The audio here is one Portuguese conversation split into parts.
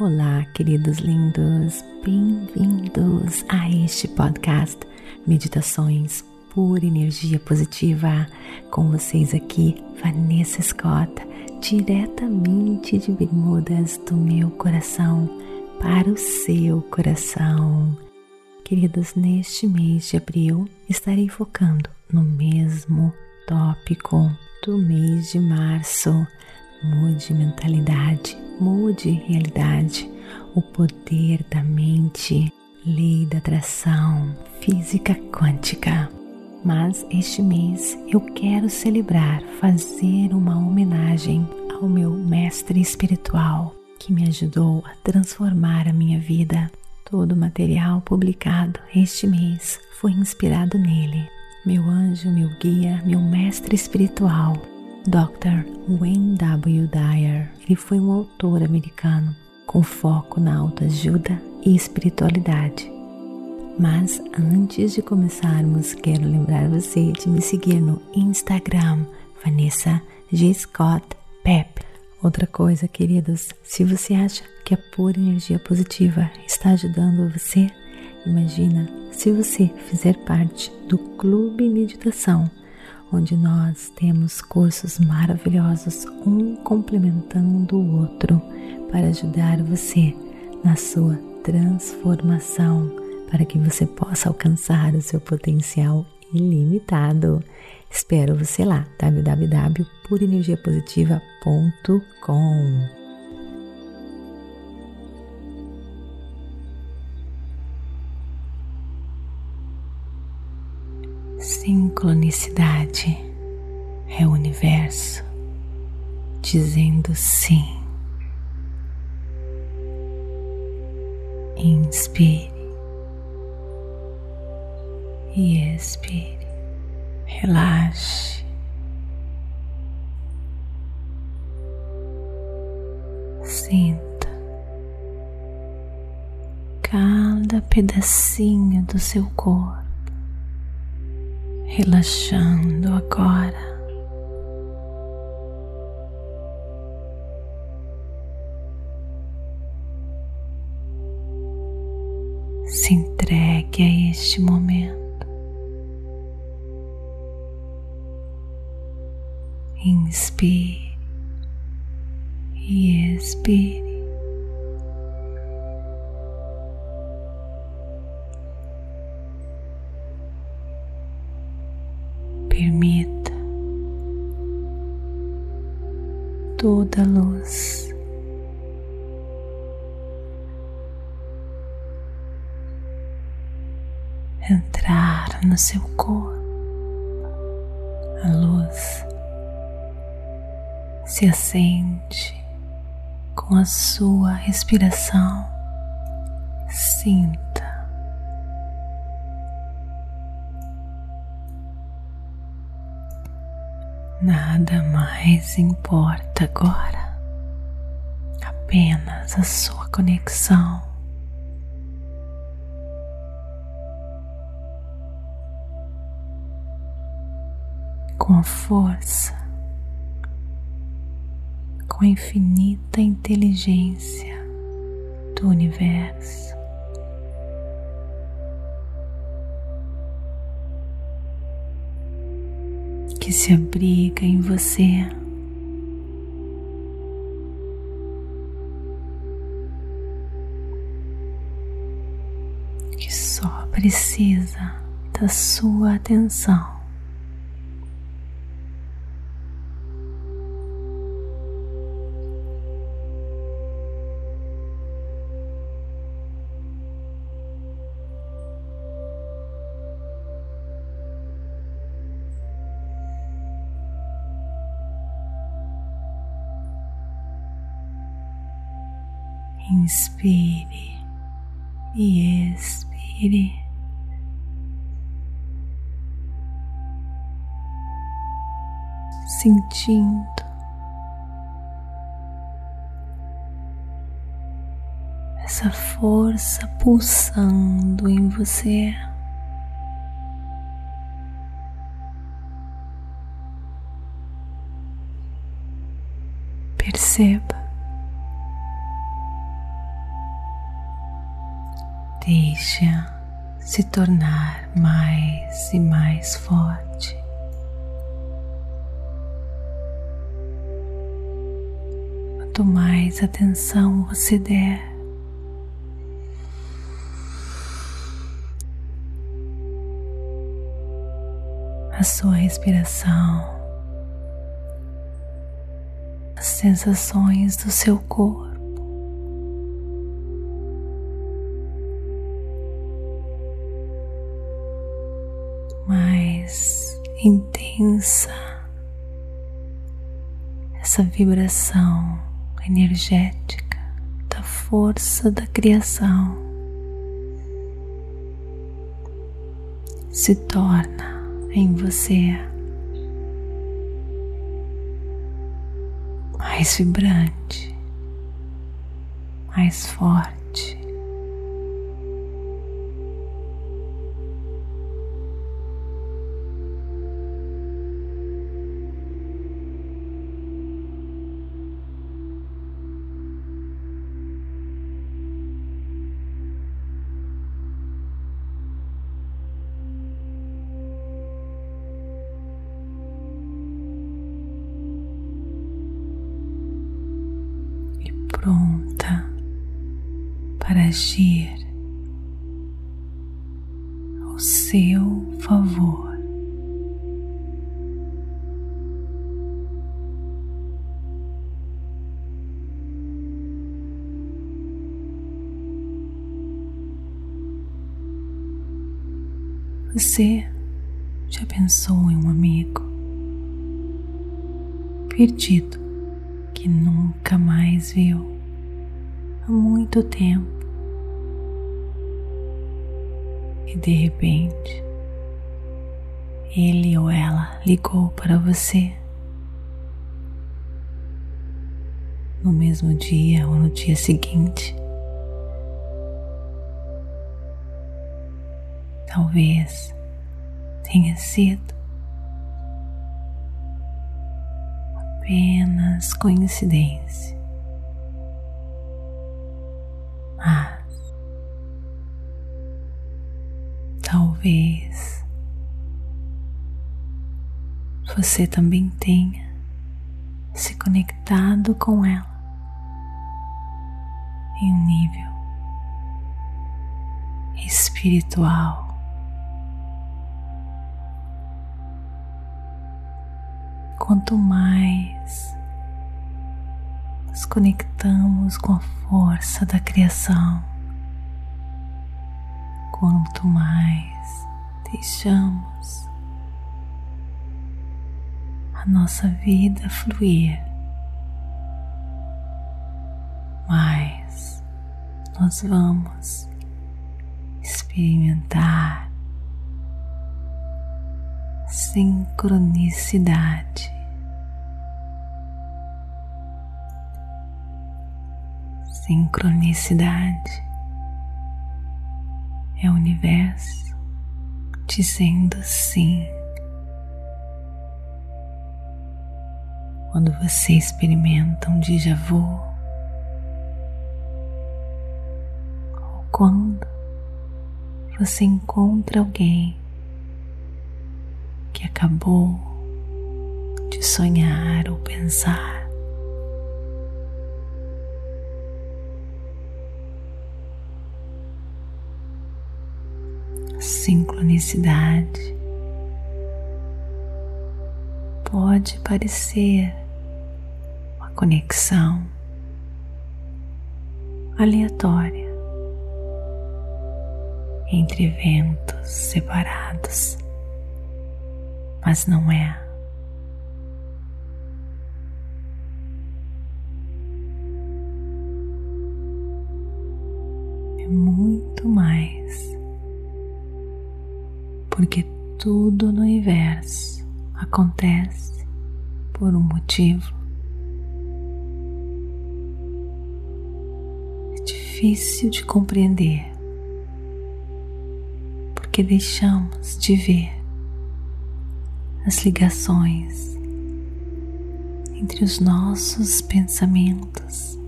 Olá, queridos lindos, bem-vindos a este podcast Meditações por Energia Positiva. Com vocês aqui, Vanessa Scott, diretamente de Bermudas do meu coração para o seu coração. Queridos, neste mês de abril estarei focando no mesmo tópico do mês de março. Mude mentalidade mude realidade, o poder da mente, lei da atração, física quântica. Mas este mês eu quero celebrar, fazer uma homenagem ao meu mestre espiritual que me ajudou a transformar a minha vida. Todo o material publicado este mês foi inspirado nele. Meu anjo, meu guia, meu mestre espiritual, Dr. Wayne W. Dyer. Ele foi um autor americano com foco na autoajuda e espiritualidade. Mas antes de começarmos, quero lembrar você de me seguir no Instagram, Vanessa G. Scott Pep. Outra coisa, queridos, se você acha que a pura energia positiva está ajudando você, imagina se você fizer parte do Clube Meditação onde nós temos cursos maravilhosos, um complementando o outro, para ajudar você na sua transformação, para que você possa alcançar o seu potencial ilimitado. Espero você lá, www.purenergiapositiva.com. Sincronicidade é o universo dizendo sim. Inspire e expire. Relaxe. Sinta cada pedacinho do seu corpo relaxando agora. Se entregue a este momento. Inspire e expire. Entrar no seu corpo. A luz se acende com a sua respiração. Sinta Nada mais importa agora, apenas a sua conexão. Com a força, com a infinita inteligência do universo. que se abriga em você. Que só precisa da sua atenção. Inspire e expire. Sentindo essa força pulsando em você. Perceba Deixa se tornar mais e mais forte. Quanto mais atenção você der, a sua respiração, as sensações do seu corpo. Intensa essa vibração energética da força da criação se torna em você mais vibrante, mais forte. Seu favor. Você já pensou em um amigo perdido que nunca mais viu há muito tempo e de repente ele ou ela ligou para você no mesmo dia ou no dia seguinte. Talvez tenha sido apenas coincidência. Mas talvez você também tenha se conectado com ela em um nível espiritual. quanto mais nos conectamos com a força da criação, quanto mais deixamos nossa vida fluir, mais nós vamos experimentar sincronicidade. Sincronicidade é o universo dizendo sim. Quando você experimenta um déjà vu, ou quando você encontra alguém que acabou de sonhar ou pensar. sincronicidade pode parecer uma conexão aleatória entre eventos separados, mas não é. É muito mais porque tudo no universo acontece por um motivo. É difícil de compreender porque deixamos de ver as ligações entre os nossos pensamentos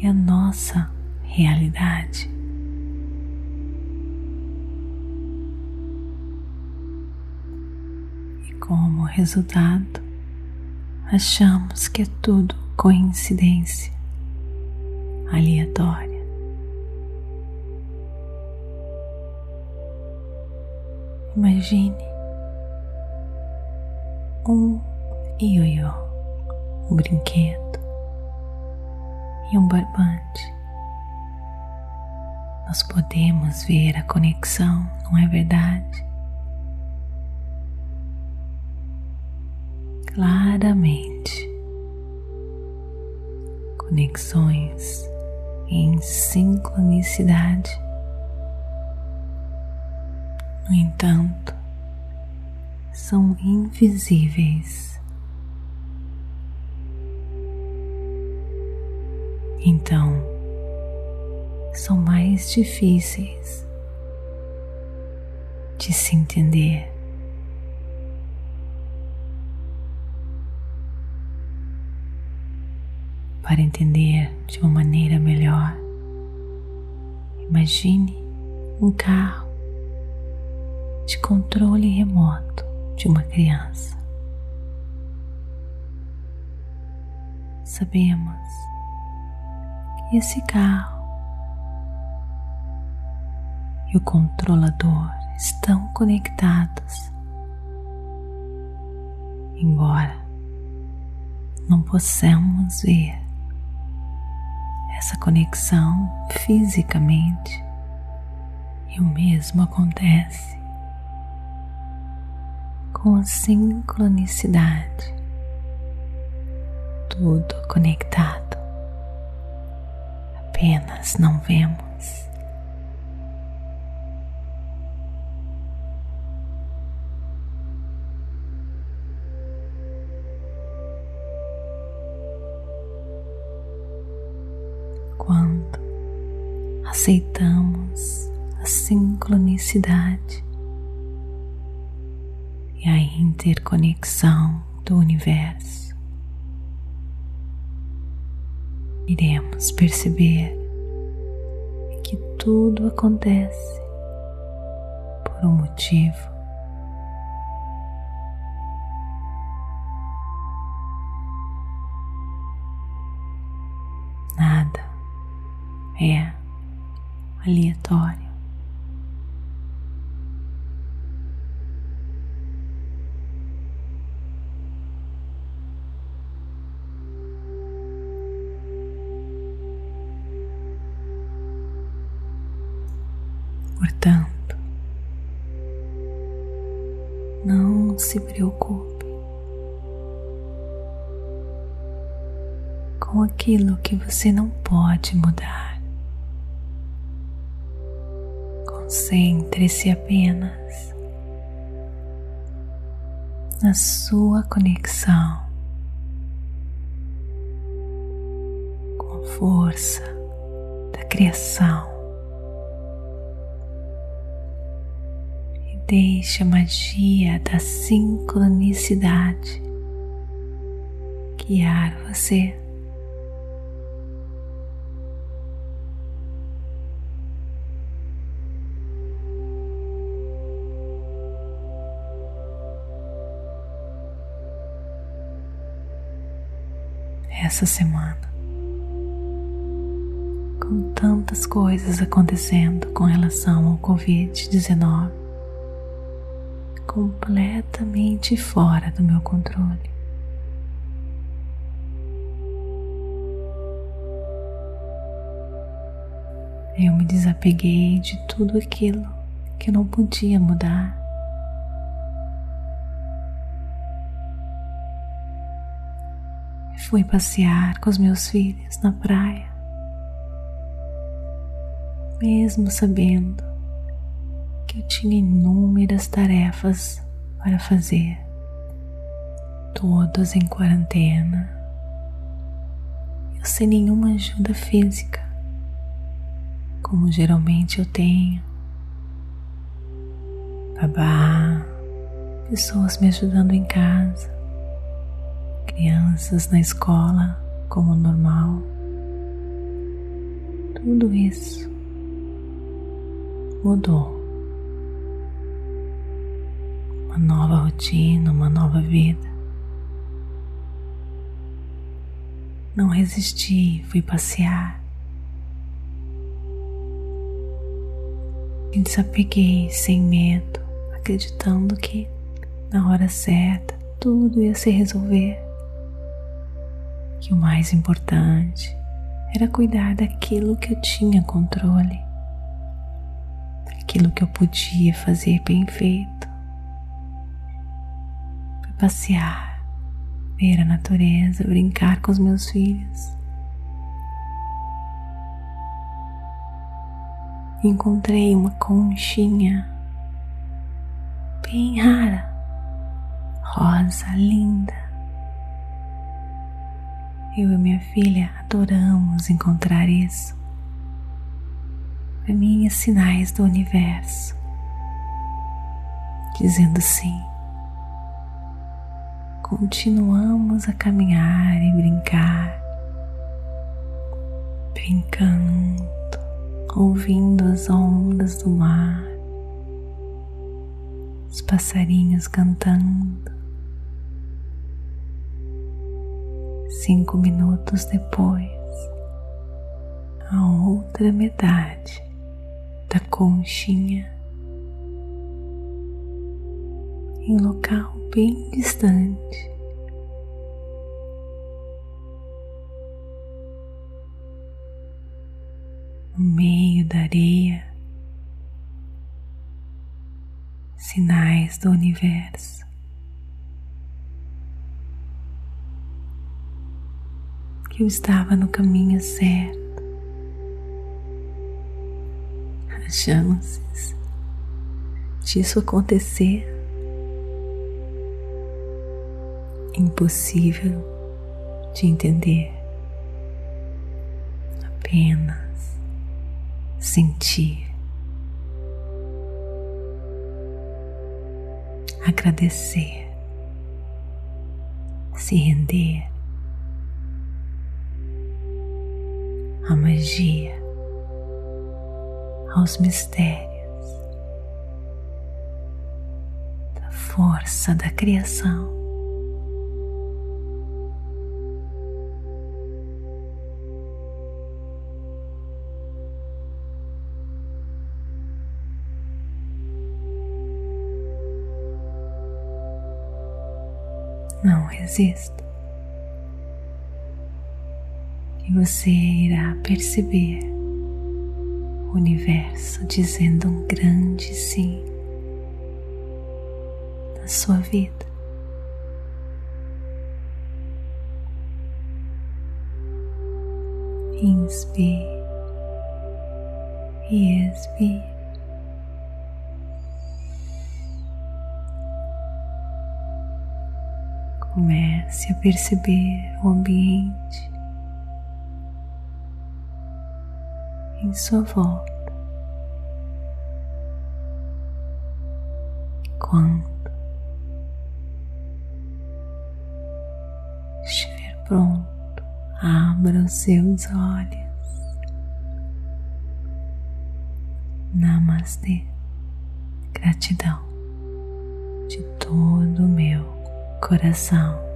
e a nossa realidade. Como resultado, achamos que é tudo coincidência aleatória. Imagine um ioiô, um brinquedo e um barbante. Nós podemos ver a conexão, não é verdade? Claramente. Conexões em sincronicidade. No entanto, são invisíveis. Então, são mais difíceis de se entender. Para entender de uma maneira melhor, imagine um carro de controle remoto de uma criança. Sabemos que esse carro e o controlador estão conectados, embora não possamos ver essa conexão fisicamente, e o mesmo acontece com a sincronicidade, tudo conectado, apenas não vemos. Quando aceitamos a sincronicidade e a interconexão do universo, iremos perceber que tudo acontece por um motivo. Nada é aleatório. Portanto, não se preocupe com aquilo que você não pode mudar. Concentre-se apenas na sua conexão com a força da criação. Deixe a magia da sincronicidade guiar você. Essa semana, com tantas coisas acontecendo com relação ao Covid-19, completamente fora do meu controle. Eu me desapeguei de tudo aquilo que eu não podia mudar. Fui passear com os meus filhos na praia, mesmo sabendo que eu tinha inúmeras tarefas para fazer, todas em quarentena, eu sem nenhuma ajuda física, como geralmente eu tenho. Babá, pessoas me ajudando em casa, crianças na escola como normal. Tudo isso mudou uma nova rotina, uma nova vida. Não resisti, fui passear. Me desapeguei sem medo, acreditando que na hora certa tudo ia se resolver. Que o mais importante era cuidar daquilo que eu tinha controle, aquilo que eu podia fazer bem feito. Fui passear, ver a natureza, brincar com os meus filhos. Encontrei uma conchinha bem rara, rosa linda. Eu e minha filha adoramos encontrar isso. Para é sinais do universo, dizendo sim. Continuamos a caminhar e brincar, brincando, ouvindo as ondas do mar os passarinhos cantando. Cinco minutos depois, a outra metade da conchinha em local bem distante. No meio da areia, sinais do universo. Que eu estava no caminho certo. As chances disso acontecer impossível de entender. Apenas sentir. agradecer, se render à magia, aos mistérios da força da criação. Não resista. E você irá perceber o universo dizendo um grande sim na sua vida. Inspire e expire. Comece a perceber o ambiente em sua volta. Quando estiver pronto, abra os seus olhos. Namastê. Gratidão de todo o meu coração.